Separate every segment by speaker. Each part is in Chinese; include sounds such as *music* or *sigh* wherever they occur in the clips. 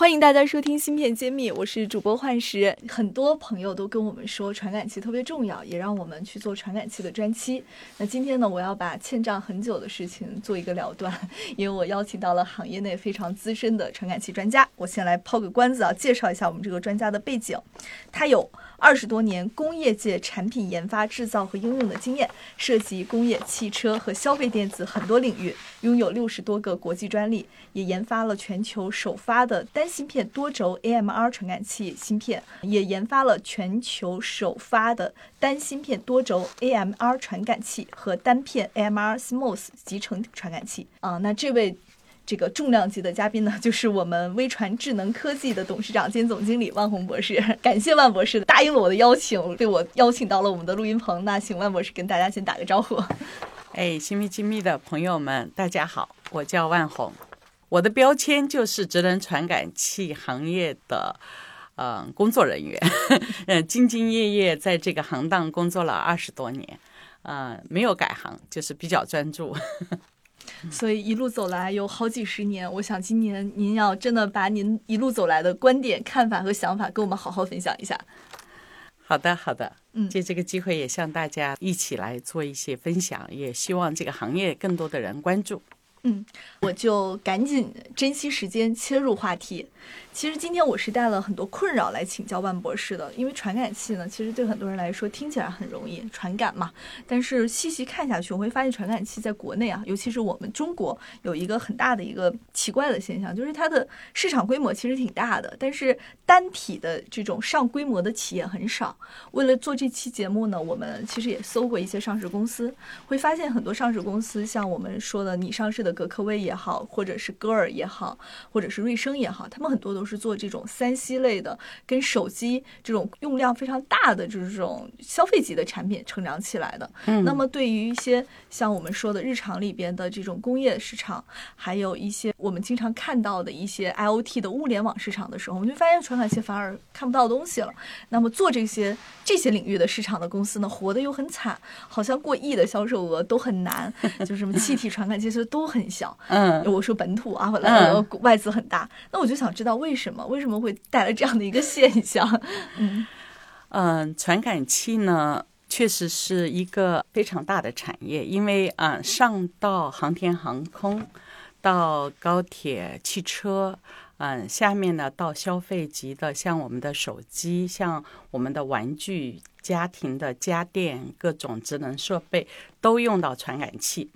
Speaker 1: 欢迎大家收听《芯片揭秘》，我是主播幻石。很多朋友都跟我们说传感器特别重要，也让我们去做传感器的专期。那今天呢，我要把欠账很久的事情做一个了断，*laughs* 因为我邀请到了行业内非常资深的传感器专家。我先来抛个关子啊，介绍一下我们这个专家的背景。他有二十多年工业界产品研发、制造和应用的经验，涉及工业、汽车和消费电子很多领域，拥有六十多个国际专利，也研发了全球首发的单芯片多轴 AMR 传感器芯片，也研发了全球首发的单芯片多轴 AMR 传感器和单片 AMR Smooth 集成传感器。啊，那这位。这个重量级的嘉宾呢，*laughs* 就是我们微传智能科技的董事长兼总经理万红博士。*laughs* 感谢万博士答应了我的邀请，被我邀请到了我们的录音棚。那请万博士跟大家先打个招呼。*laughs*
Speaker 2: 哎，新密亲密的朋友们，大家好，我叫万红，我的标签就是智能传感器行业的嗯工作人员，嗯，兢兢业业在这个行当工作了二十多年，嗯，没有改行，就是比较专注。
Speaker 1: 所以一路走来有好几十年，我想今年您要真的把您一路走来的观点、看法和想法跟我们好好分享一下。
Speaker 2: 好的，好的，
Speaker 1: 嗯，
Speaker 2: 借这个机会也向大家一起来做一些分享，也希望这个行业更多的人关注。
Speaker 1: 嗯，我就赶紧珍惜时间切入话题。其实今天我是带了很多困扰来请教万博士的，因为传感器呢，其实对很多人来说听起来很容易，传感嘛。但是细细看下去，我会发现传感器在国内啊，尤其是我们中国，有一个很大的一个奇怪的现象，就是它的市场规模其实挺大的，但是单体的这种上规模的企业很少。为了做这期节目呢，我们其实也搜过一些上市公司，会发现很多上市公司，像我们说的拟上市的格科微也好，或者是歌尔也好，或者是瑞声也好，他们很多都是做这种三 C 类的，跟手机这种用量非常大的就是这种消费级的产品成长起来的。
Speaker 2: 嗯，
Speaker 1: 那么对于一些像我们说的日常里边的这种工业市场，还有一些我们经常看到的一些 IOT 的物联网市场的时候，我们就发现传感器反而看不到东西了。那么做这些这些领域的市场的公司呢，活得又很惨，好像过亿的销售额都很难，就什么气体传感器其实都很小。
Speaker 2: 嗯，
Speaker 1: 我说本土啊，呃，外资很大。那我就想知道为什么，为什么会带来这样的一个现象？*laughs* 嗯
Speaker 2: 嗯，传感器呢，确实是一个非常大的产业，因为啊，上到航天航空，到高铁、汽车，嗯，下面呢到消费级的，像我们的手机，像我们的玩具、家庭的家电、各种智能设备，都用到传感器。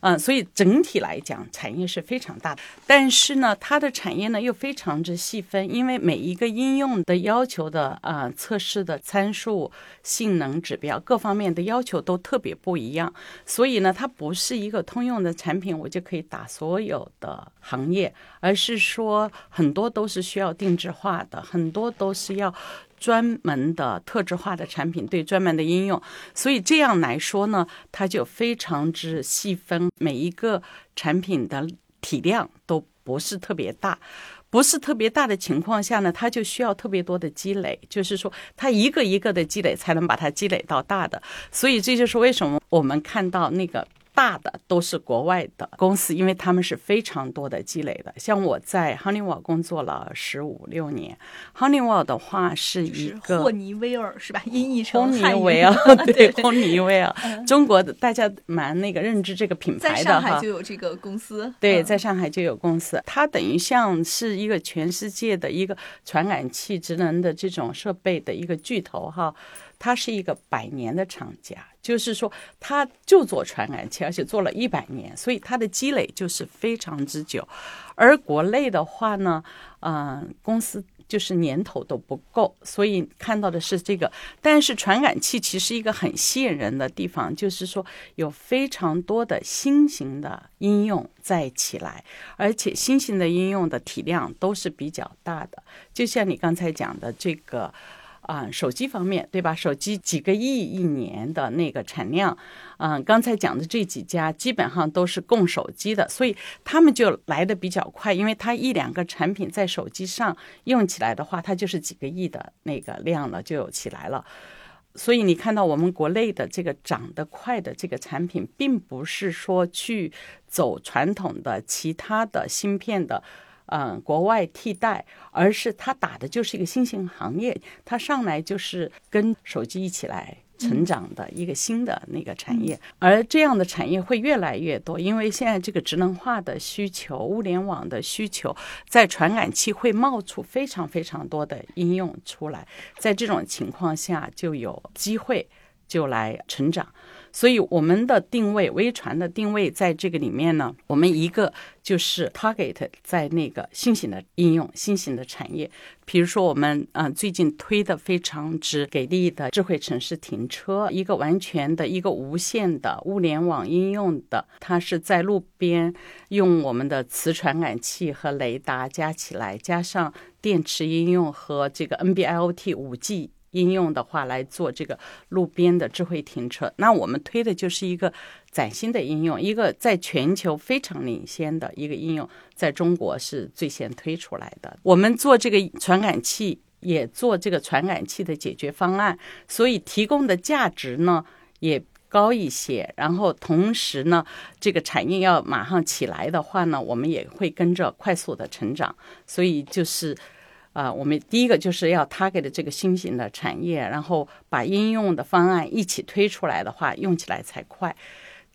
Speaker 2: 嗯，所以整体来讲，产业是非常大的。但是呢，它的产业呢又非常之细分，因为每一个应用的要求的啊测试的参数、性能指标各方面的要求都特别不一样。所以呢，它不是一个通用的产品，我就可以打所有的行业，而是说很多都是需要定制化的，很多都是要。专门的特质化的产品对专门的应用，所以这样来说呢，它就非常之细分，每一个产品的体量都不是特别大，不是特别大的情况下呢，它就需要特别多的积累，就是说它一个一个的积累才能把它积累到大的，所以这就是为什么我们看到那个。大的都是国外的公司，因为他们是非常多的积累的。像我在 Honeywell 工作了十五六年，Honeywell 的话是一个
Speaker 1: 霍尼韦尔是吧？音译成
Speaker 2: 霍尼韦尔，*laughs* 对，霍尼韦尔，中国的大家蛮那个认知这个品牌的哈。
Speaker 1: 在上海就有这个公司，
Speaker 2: 对，在上海就有公司。它等于像是一个全世界的一个传感器智能的这种设备的一个巨头哈。它是一个百年的厂家，就是说，它就做传感器，而且做了一百年，所以它的积累就是非常之久。而国内的话呢，嗯，公司就是年头都不够，所以看到的是这个。但是传感器其实一个很吸引人的地方，就是说有非常多的新型的应用在起来，而且新型的应用的体量都是比较大的。就像你刚才讲的这个。啊，手机方面，对吧？手机几个亿一年的那个产量，嗯，刚才讲的这几家基本上都是供手机的，所以他们就来的比较快，因为它一两个产品在手机上用起来的话，它就是几个亿的那个量了，就有起来了。所以你看到我们国内的这个涨得快的这个产品，并不是说去走传统的其他的芯片的。嗯，国外替代，而是它打的就是一个新型行业，它上来就是跟手机一起来成长的一个新的那个产业，而这样的产业会越来越多，因为现在这个智能化的需求、物联网的需求，在传感器会冒出非常非常多的应用出来，在这种情况下就有机会就来成长。所以我们的定位，微传的定位在这个里面呢，我们一个就是 target 在那个新型的应用、新型的产业，比如说我们嗯最近推的非常之给力的智慧城市停车，一个完全的一个无线的物联网应用的，它是在路边用我们的磁传感器和雷达加起来，加上电池应用和这个 NB-IoT 五 G。应用的话来做这个路边的智慧停车，那我们推的就是一个崭新的应用，一个在全球非常领先的一个应用，在中国是最先推出来的。我们做这个传感器，也做这个传感器的解决方案，所以提供的价值呢也高一些。然后同时呢，这个产业要马上起来的话呢，我们也会跟着快速的成长。所以就是。啊，我们第一个就是要他给的这个新型的产业，然后把应用的方案一起推出来的话，用起来才快。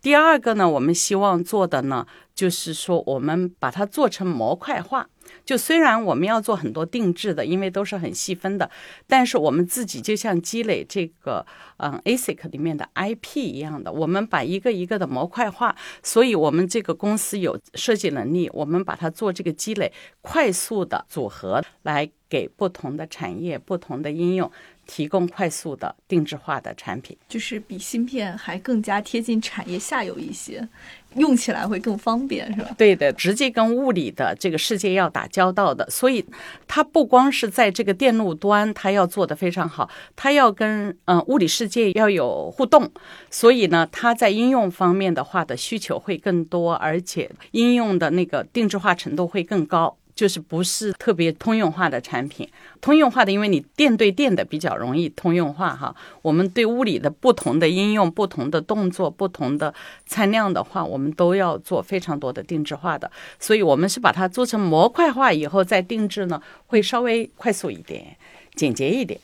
Speaker 2: 第二个呢，我们希望做的呢，就是说我们把它做成模块化。就虽然我们要做很多定制的，因为都是很细分的，但是我们自己就像积累这个嗯 ASIC 里面的 IP 一样的，我们把一个一个的模块化，所以我们这个公司有设计能力，我们把它做这个积累，快速的组合来给不同的产业、不同的应用。提供快速的定制化的产品，
Speaker 1: 就是比芯片还更加贴近产业下游一些，用起来会更方便，是吧？
Speaker 2: 对的，直接跟物理的这个世界要打交道的，所以它不光是在这个电路端，它要做的非常好，它要跟嗯物理世界要有互动，所以呢，它在应用方面的话的需求会更多，而且应用的那个定制化程度会更高。就是不是特别通用化的产品，通用化的，因为你电对电的比较容易通用化哈。我们对物理的不同的应用、不同的动作、不同的参量的话，我们都要做非常多的定制化的。所以，我们是把它做成模块化以后再定制呢，会稍微快速一点、简洁一点。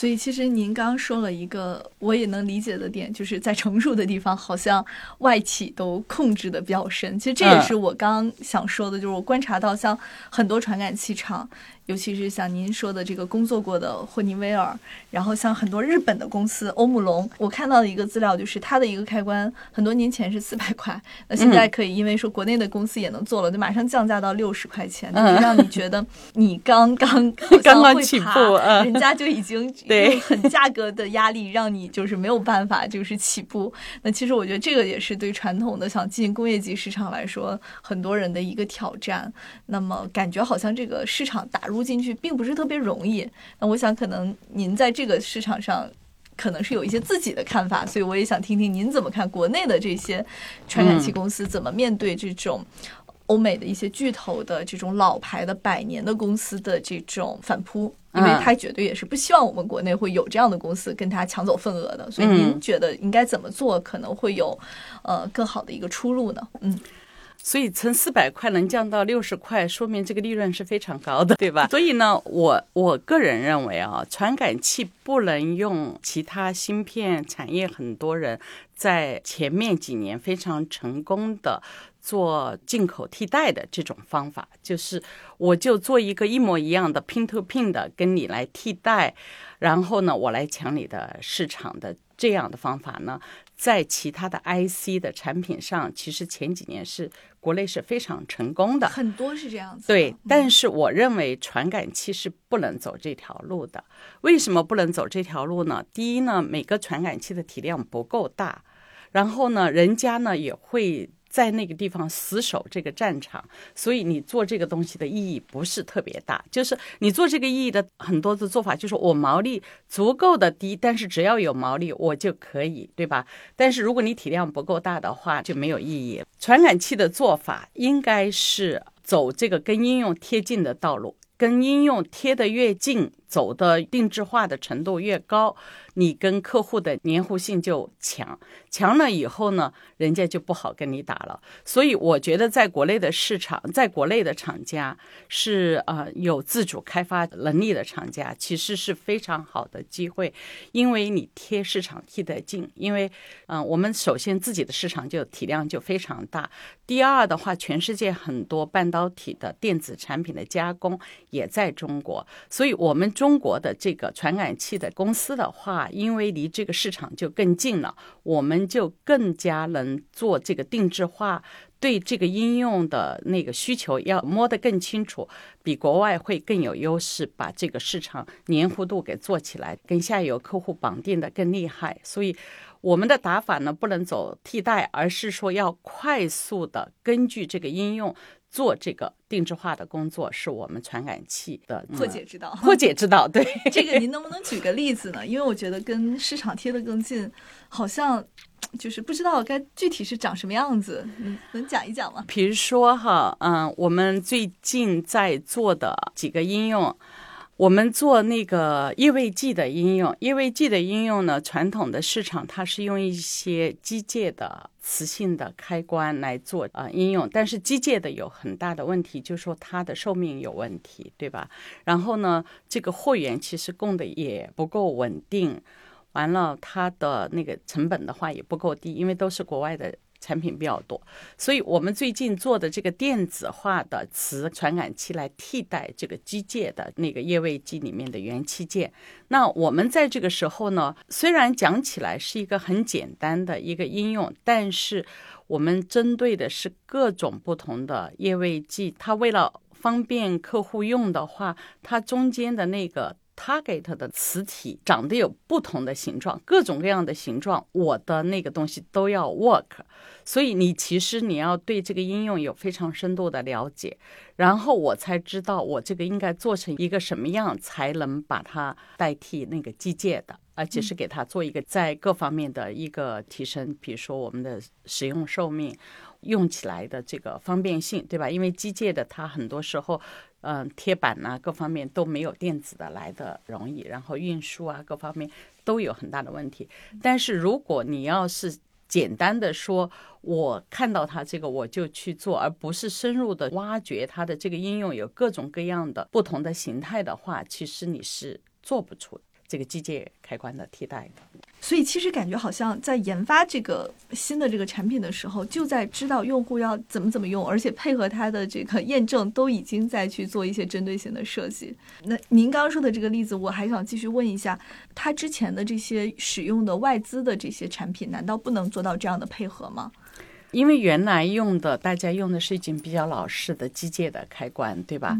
Speaker 1: 所以，其实您刚刚说了一个我也能理解的点，就是在成熟的地方，好像外企都控制的比较深。其实这也是我刚刚想说的，就是我观察到，像很多传感器厂。尤其是像您说的这个工作过的霍尼韦尔，然后像很多日本的公司欧姆龙，我看到的一个资料就是它的一个开关很多年前是四百块，*laughs* 那现在可以因为说国内的公司也能做了，就马上降价到六十块钱，就让 *laughs* 你觉得你刚刚
Speaker 2: 刚刚起步，
Speaker 1: 人家就已经
Speaker 2: 对
Speaker 1: 很价格的压力让你就是没有办法就是起步。那其实我觉得这个也是对传统的想进工业级市场来说很多人的一个挑战。那么感觉好像这个市场打入。进去并不是特别容易，那我想可能您在这个市场上可能是有一些自己的看法，所以我也想听听您怎么看国内的这些传感器公司怎么面对这种欧美的一些巨头的这种老牌的百年的公司的这种反扑，因为他绝对也是不希望我们国内会有这样的公司跟他抢走份额的，所以您觉得应该怎么做可能会有呃更好的一个出路呢？嗯。
Speaker 2: 所以从四百块能降到六十块，说明这个利润是非常高的，对吧？*laughs* 所以呢，我我个人认为啊，传感器不能用其他芯片产业很多人在前面几年非常成功的做进口替代的这种方法，就是我就做一个一模一样的 pin to pin 的跟你来替代，然后呢，我来抢你的市场的这样的方法呢。在其他的 IC 的产品上，其实前几年是国内是非常成功的，
Speaker 1: 很多是这样子。
Speaker 2: 对，但是我认为传感器是不能走这条路的。为什么不能走这条路呢？第一呢，每个传感器的体量不够大，然后呢，人家呢也会在那个地方死守这个战场，所以你做这个东西的意义不是特别大。就是你做这个意义的很多的做法，就是我毛利足够的低，但是只要有毛利我就可以，对吧？但是如果你体量不够大的话，就没有意义。传感器的做法应该是走这个跟应用贴近的道路，跟应用贴得越近，走的定制化的程度越高。你跟客户的黏糊性就强，强了以后呢，人家就不好跟你打了。所以我觉得，在国内的市场，在国内的厂家是呃有自主开发能力的厂家，其实是非常好的机会，因为你贴市场贴得近。因为嗯，我们首先自己的市场就体量就非常大。第二的话，全世界很多半导体的电子产品的加工也在中国，所以我们中国的这个传感器的公司的话。因为离这个市场就更近了，我们就更加能做这个定制化，对这个应用的那个需求要摸得更清楚，比国外会更有优势，把这个市场黏糊度给做起来，跟下游客户绑定的更厉害。所以我们的打法呢，不能走替代，而是说要快速的根据这个应用。做这个定制化的工作是我们传感器的
Speaker 1: 破解之道。
Speaker 2: 破解之道，对 *laughs*
Speaker 1: 这个您能不能举个例子呢？因为我觉得跟市场贴得更近，好像就是不知道该具体是长什么样子，嗯能讲一讲吗？
Speaker 2: 比如说哈，嗯，我们最近在做的几个应用。我们做那个液位计的应用，液位计的应用呢，传统的市场它是用一些机械的磁性的开关来做啊应用，但是机械的有很大的问题，就是说它的寿命有问题，对吧？然后呢，这个货源其实供的也不够稳定，完了它的那个成本的话也不够低，因为都是国外的。产品比较多，所以我们最近做的这个电子化的磁传感器来替代这个机械的那个液位机里面的元器件。那我们在这个时候呢，虽然讲起来是一个很简单的一个应用，但是我们针对的是各种不同的液位机，它为了方便客户用的话，它中间的那个。Target 的磁体长得有不同的形状，各种各样的形状，我的那个东西都要 work。所以你其实你要对这个应用有非常深度的了解，然后我才知道我这个应该做成一个什么样，才能把它代替那个机械的，而且是给它做一个在各方面的一个提升，比如说我们的使用寿命。用起来的这个方便性，对吧？因为机械的它很多时候，嗯，贴板呐，各方面都没有电子的来的容易，然后运输啊，各方面都有很大的问题。但是如果你要是简单的说，我看到它这个我就去做，而不是深入的挖掘它的这个应用有各种各样的不同的形态的话，其实你是做不出这个机械开关的替代的。
Speaker 1: 所以其实感觉好像在研发这个新的这个产品的时候，就在知道用户要怎么怎么用，而且配合它的这个验证，都已经在去做一些针对性的设计。那您刚刚说的这个例子，我还想继续问一下，它之前的这些使用的外资的这些产品，难道不能做到这样的配合吗？
Speaker 2: 因为原来用的大家用的是已经比较老式的机械的开关，对吧？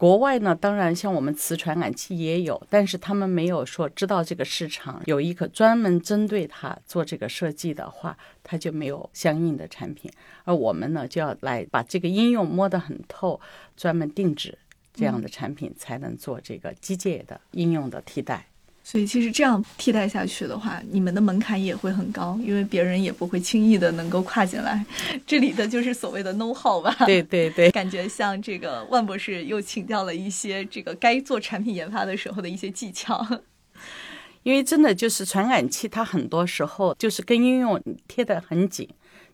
Speaker 2: 国外呢，当然像我们磁传感器也有，但是他们没有说知道这个市场有一个专门针对它做这个设计的话，它就没有相应的产品。而我们呢，就要来把这个应用摸得很透，专门定制这样的产品，才能做这个机械的应用的替代。
Speaker 1: 所以其实这样替代下去的话，你们的门槛也会很高，因为别人也不会轻易的能够跨进来。*laughs* 这里的就是所谓的 know how 吧？
Speaker 2: 对对对，
Speaker 1: 感觉像这个万博士又请教了一些这个该做产品研发的时候的一些技巧。
Speaker 2: 因为真的就是传感器，它很多时候就是跟应用贴得很紧。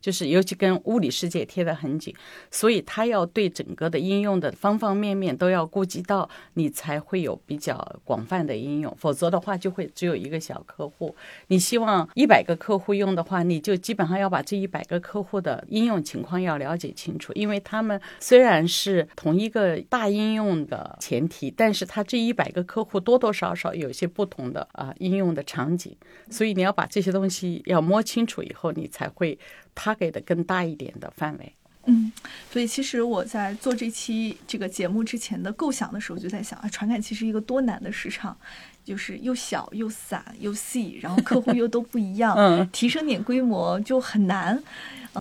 Speaker 2: 就是尤其跟物理世界贴得很紧，所以它要对整个的应用的方方面面都要顾及到，你才会有比较广泛的应用。否则的话，就会只有一个小客户。你希望一百个客户用的话，你就基本上要把这一百个客户的应用情况要了解清楚，因为他们虽然是同一个大应用的前提，但是它这一百个客户多多少少有些不同的啊应用的场景，所以你要把这些东西要摸清楚以后，你才会。他给的更大一点的范围，
Speaker 1: 嗯，所以其实我在做这期这个节目之前的构想的时候，就在想啊，传感器是一个多难的市场。就是又小又散又细，然后客户又都不一样，*laughs*
Speaker 2: 嗯
Speaker 1: 提升点规模就很难。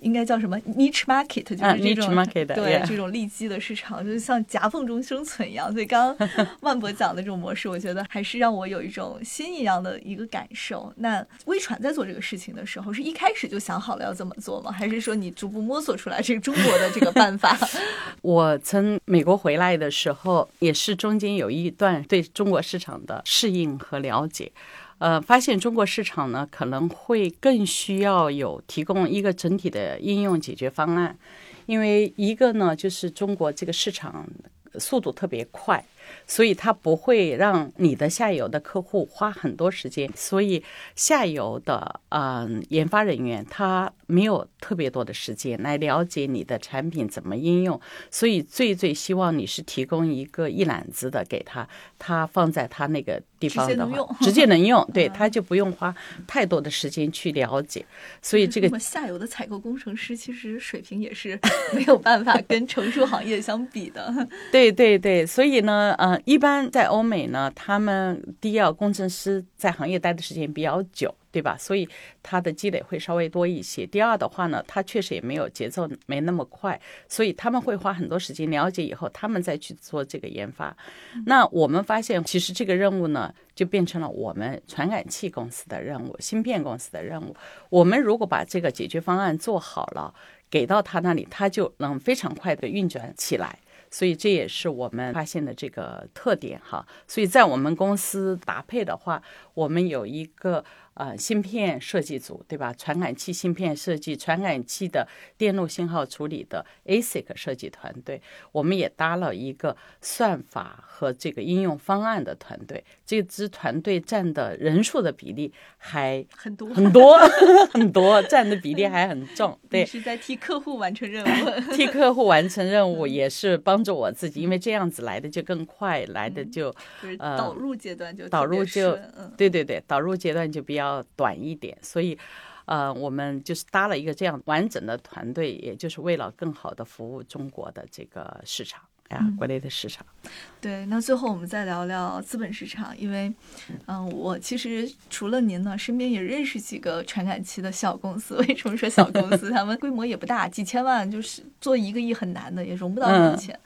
Speaker 1: 应该叫什么 niche market，就是
Speaker 2: 啊
Speaker 1: 这种、*laughs* 对这种利基的市场，就是像夹缝中生存一样。所以刚刚 *laughs* 万博讲的这种模式，我觉得还是让我有一种新一样的一个感受。那微传在做这个事情的时候，是一开始就想好了要这么做吗？还是说你逐步摸索出来这个中国的这个办法？*laughs*
Speaker 2: 我从美国回来的时候，也是中间有一段对中国市场的适应和了解。呃，发现中国市场呢可能会更需要有提供一个整体的应用解决方案，因为一个呢就是中国这个市场速度特别快，所以它不会让你的下游的客户花很多时间，所以下游的嗯、研发人员他没有特别多的时间来了解你的产品怎么应用，所以最最希望你是提供一个一揽子的给他，他放在他那个地方的话
Speaker 1: 直接能用，
Speaker 2: 直接能用，*laughs* *laughs* 对，
Speaker 1: 嗯。
Speaker 2: 他就不用花太多的时间去了解，所以这个
Speaker 1: 下游的采购工程师其实水平也是 *laughs* 没有办法跟成熟行业相比的。
Speaker 2: 对对对，所以呢，呃，一般在欧美呢，他们第一，工程师在行业待的时间比较久，对吧？所以它的积累会稍微多一些。第二的话呢，它确实也没有节奏没那么快，所以他们会花很多时间了解以后，他们再去做这个研发。那我们发现，其实这个任务呢，就变成了我们传感器公司的任务，芯片公司的任务。我们如果把这个解决方案做好了，给到他那里，他就能非常快的运转起来。所以这也是我们发现的这个特点哈。所以在我们公司搭配的话，我们有一个呃芯片设计组，对吧？传感器芯片设计、传感器的电路信号处理的 ASIC 设计团队，我们也搭了一个算法和这个应用方案的团队。这支团队占的人数的比例还
Speaker 1: 很多
Speaker 2: 很多 *laughs* 很多，占的比例还很重。*laughs* 对
Speaker 1: 你，是在替客户完成任务。*laughs*
Speaker 2: 替客户完成任务，也是帮助我自己，因为这样子来的就更快，来的就
Speaker 1: 就是
Speaker 2: 呃
Speaker 1: 导入阶段就
Speaker 2: 导入就
Speaker 1: 嗯
Speaker 2: 对对对，导入阶段就比较短一点，所以。呃，我们就是搭了一个这样完整的团队，也就是为了更好的服务中国的这个市场呀，国内的市场。
Speaker 1: 对，那最后我们再聊聊资本市场，因为，嗯、我其实除了您呢，身边也认识几个传感器的小公司。为什么说小公司？他们规模也不大，几千万，就是做一个亿很难的，也融不到那么
Speaker 2: 嗯
Speaker 1: 钱。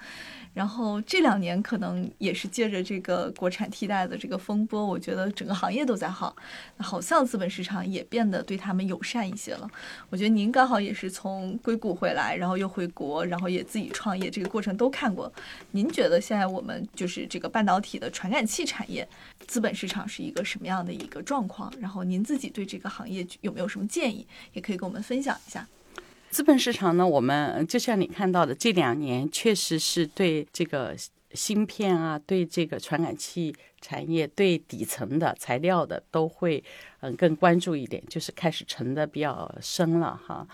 Speaker 1: 然后这两年可能也是借着这个国产替代的这个风波，我觉得整个行业都在好，好像资本市场也变得对他们友善一些了。我觉得您刚好也是从硅谷回来，然后又回国，然后也自己创业，这个过程都看过。您觉得现在我们就是这个半导体的传感器产业，资本市场是一个什么样的一个状况？然后您自己对这个行业有没有什么建议，也可以跟我们分享一下。
Speaker 2: 资本市场呢，我们就像你看到的，这两年确实是对这个芯片啊，对这个传感器产业，对底层的材料的都会嗯更关注一点，就是开始沉的比较深了哈。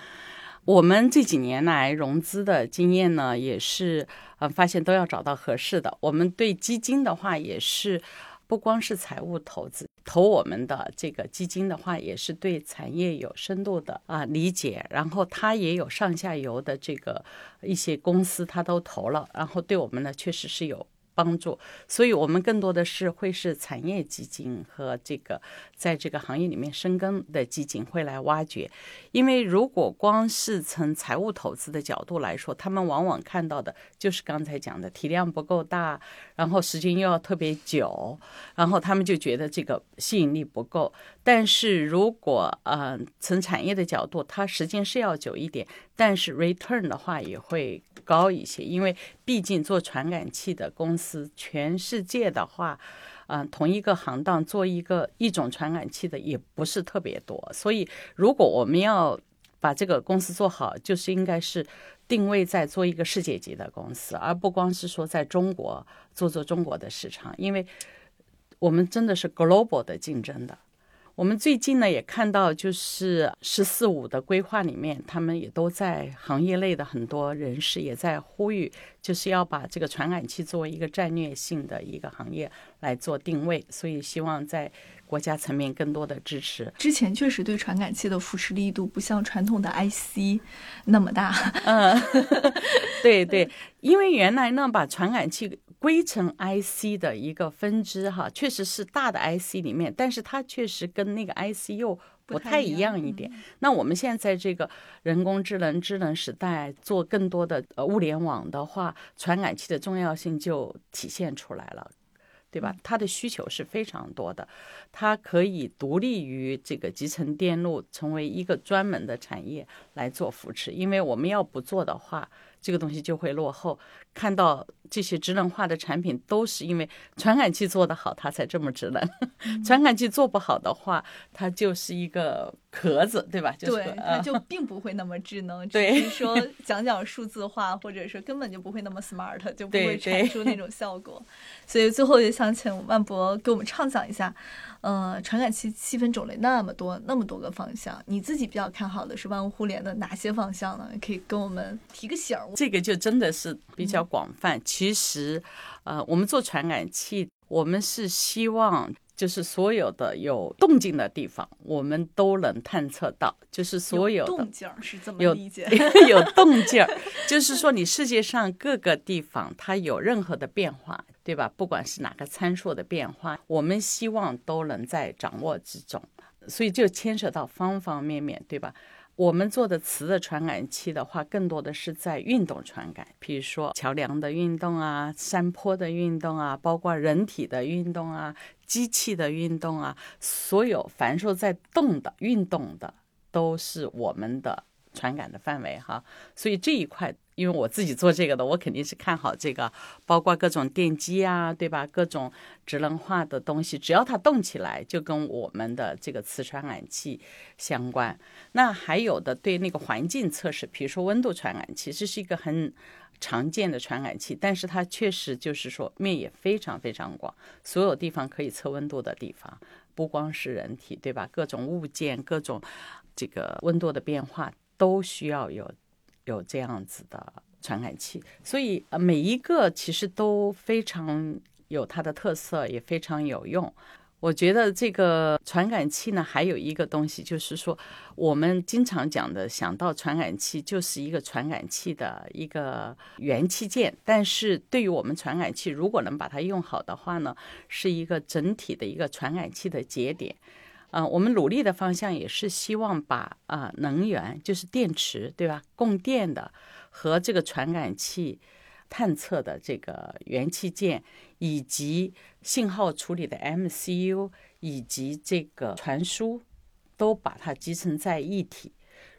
Speaker 2: 我们这几年来融资的经验呢，也是呃发现都要找到合适的。我们对基金的话，也是不光是财务投资，投我们的这个基金的话，也是对产业有深度的啊理解，然后他也有上下游的这个一些公司，他都投了，然后对我们呢确实是有。帮助，所以我们更多的是会是产业基金和这个在这个行业里面深耕的基金会来挖掘，因为如果光是从财务投资的角度来说，他们往往看到的就是刚才讲的体量不够大，然后时间又要特别久，然后他们就觉得这个吸引力不够。但是如果呃从产业的角度，它时间是要久一点，但是 return 的话也会高一些，因为毕竟做传感器的公司，全世界的话。嗯、同一个行当做一个一种传感器的也不是特别多，所以如果我们要把这个公司做好，就是应该是定位在做一个世界级的公司，而不光是说在中国做做中国的市场，因为我们真的是 global 的竞争的。我们最近呢也看到，就是“十四五”的规划里面，他们也都在行业内的很多人士也在呼吁，就是要把这个传感器作为一个战略性的一个行业来做定位，所以希望在国家层面更多的支持。
Speaker 1: 之前确实对传感器的扶持力度不像传统的 IC 那么大，
Speaker 2: 嗯，*laughs* 对对，因为原来呢把传感器。硅层 IC 的一个分支哈，确实是大的 IC 里面，但是它确实跟那个 IC 又不太一样一点。那我们现在在这个人工智能智能时代，做更多的呃物联网的话，传感器的重要性就体现出来了。对吧？它的需求是非常多的，它可以独立于这个集成电路，成为一个专门的产业来做扶持。因为我们要不做的话，这个东西就会落后。看到这些智能化的产品，都是因为传感器做得好，它才这么智能。*laughs* 传感器做不好的话，它就是一个壳子，对吧？
Speaker 1: 就对，它就并不会那么智能。*laughs*
Speaker 2: 只
Speaker 1: 是 *laughs* 说讲讲数字化，或者说根本就不会那么 smart，就不会产出那种效果。所以最后也想请万博给我们畅想一下。呃，传感器细分种类那么多，那么多个方向，你自己比较看好的是万物互联的哪些方向呢？可以跟我们提个醒儿。
Speaker 2: 这个就真的是比较广泛。其实，呃，我们做传感器，我们是希望就是所有的有动静的地方，我们都能探测到。就是所有的
Speaker 1: 动静是这么理解？*laughs*
Speaker 2: 有动静儿，*laughs* 就是说你世界上各个地方它有任何的变化。对吧？不管是哪个参数的变化，我们希望都能在掌握之中，所以就牵涉到方方面面，对吧？我们做的磁的传感器的话，更多的是在运动传感，比如说桥梁的运动啊、山坡的运动啊，包括人体的运动啊、机器的运动啊，所有凡是在动的、运动的，都是我们的传感的范围哈。所以这一块。因为我自己做这个的，我肯定是看好这个，包括各种电机啊，对吧？各种智能化的东西，只要它动起来，就跟我们的这个磁传感器相关。那还有的对那个环境测试，比如说温度传感器，这是一个很常见的传感器，但是它确实就是说面也非常非常广，所有地方可以测温度的地方，不光是人体，对吧？各种物件、各种这个温度的变化都需要有。有这样子的传感器，所以呃每一个其实都非常有它的特色，也非常有用。我觉得这个传感器呢，还有一个东西，就是说我们经常讲的，想到传感器就是一个传感器的一个元器件。但是对于我们传感器，如果能把它用好的话呢，是一个整体的一个传感器的节点。啊，我们努力的方向也是希望把啊能源，就是电池，对吧？供电的和这个传感器探测的这个元器件，以及信号处理的 MCU，以及这个传输，都把它集成在一体。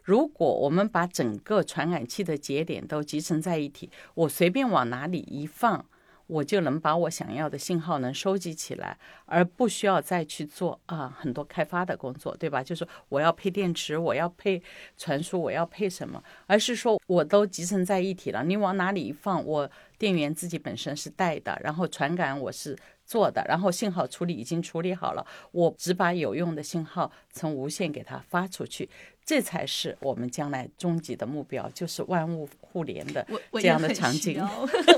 Speaker 2: 如果我们把整个传感器的节点都集成在一起，我随便往哪里一放。我就能把我想要的信号能收集起来，而不需要再去做啊很多开发的工作，对吧？就是我要配电池，我要配传输，我要配什么？而是说我都集成在一体了，你往哪里一放，我电源自己本身是带的，然后传感我是做的，然后信号处理已经处理好了，我只把有用的信号从无线给它发出去。这才是我们将来终极的目标，就是万物互联的这样的场景。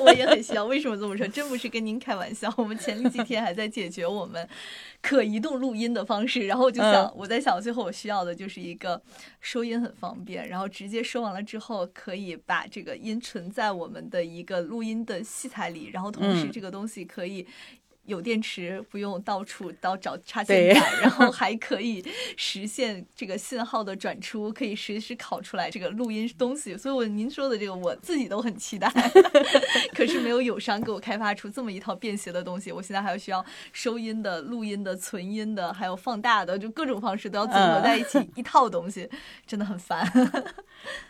Speaker 1: 我也很需要。为什么这么说？真不是跟您开玩笑。我们前几天还在解决我们可移动录音的方式，然后我就想，我在想，最后我需要的就是一个收音很方便，然后直接收完了之后，可以把这个音存在我们的一个录音的器材里，然后同时这个东西可以。有电池，不用到处到找插线板，然后 *laughs* 还可以实现这个信号的转出，可以实时拷出来这个录音东西。所以，我您说的这个，我自己都很期待。*laughs* *laughs* 可是没有友商给我开发出这么一套便携的东西，我现在还要需要收音的、录音的、存音的，还有放大的，就各种方式都要组合在一起一套东西，真的很烦。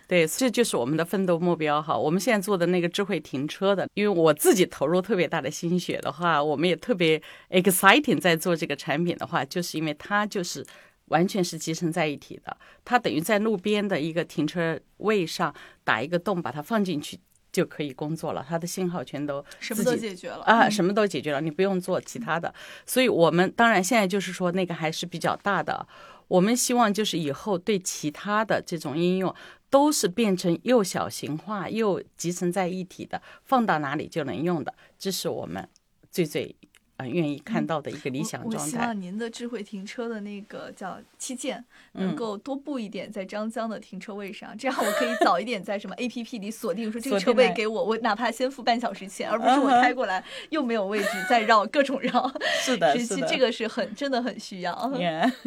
Speaker 2: 对，这就是我们的奋斗目标哈。我们现在做的那个智慧停车的，因为我自己投入特别大的心血的话，我们也特别 exciting 在做这个产品的话，就是因为它就是完全是集成在一体的，它等于在路边的一个停车位上打一个洞，把它放进去就可以工作了，它的信号全都
Speaker 1: 什么都解决了啊，
Speaker 2: 什么都解决了，你不用做其他的。所以我们当然现在就是说那个还是比较大的，我们希望就是以后对其他的这种应用。都是变成又小型化又集成在一体的，放到哪里就能用的，这是我们最最啊、愿意看到的一个理想
Speaker 1: 我
Speaker 2: 状态。
Speaker 1: 希望您的智慧停车的那个叫七键，
Speaker 2: 嗯
Speaker 1: 能够多布一点在张江的停车位上，这样我可以早一点在什么 *laughs* A P P 里锁定说这个车位给我，我哪怕先付半小时钱，而不是我开过来又没有位置再绕各种绕。
Speaker 2: 是的，是的，
Speaker 1: 这个是很真的很需要。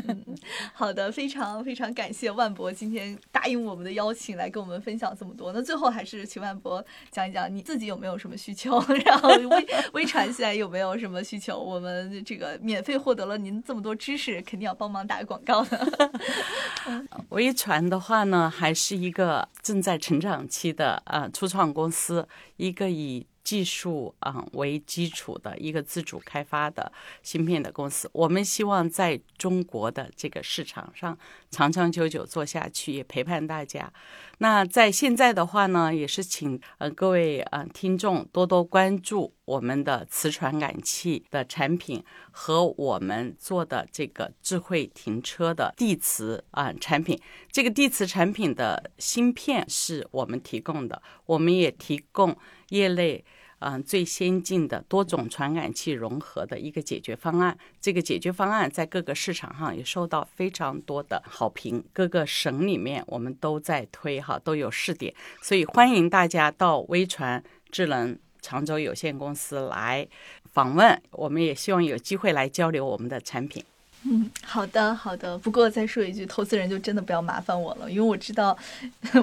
Speaker 1: *laughs* 好的，非常非常感谢万博今天答应我们的邀请来跟我们分享这么多。那最后还是请万博讲一讲你自己有没有什么需求，*laughs* 然后微微传现在有没有什么需我们这个免费获得了您这么多知识，肯定要帮忙打广告的。*laughs*
Speaker 2: 微传的话呢，还是一个正在成长期的呃初创公司，一个以技术啊、为基础的一个自主开发的芯片的公司。我们希望在中国的这个市场上长长久久做下去，也陪伴大家。那在现在的话呢，也是请呃各位呃听众多多关注我们的磁传感器的产品和我们做的这个智慧停车的地磁啊、产品。这个地磁产品的芯片是我们提供的，我们也提供业内。嗯，最先进的多种传感器融合的一个解决方案。这个解决方案在各个市场上也受到非常多的好评，各个省里面我们都在推哈，都有试点，所以欢迎大家到微传智能常州有限公司来访问，我们也希望有机会来交流我们的产品。
Speaker 1: 嗯，*laughs* 好的，好的。不过再说一句，投资人就真的不要麻烦我了，因为我知道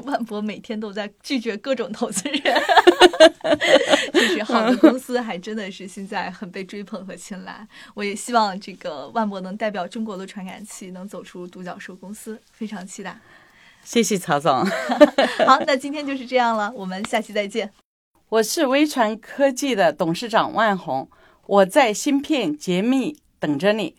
Speaker 1: 万博每天都在拒绝各种投资人。*laughs* 就是好的公司还真的是现在很被追捧和青睐。我也希望这个万博能代表中国的传感器能走出独角兽公司，非常期待。
Speaker 2: 谢谢曹总，*laughs*
Speaker 1: 好，那今天就是这样了，我们下期再见。
Speaker 2: 我是微传科技的董事长万红，我在芯片揭秘等着你。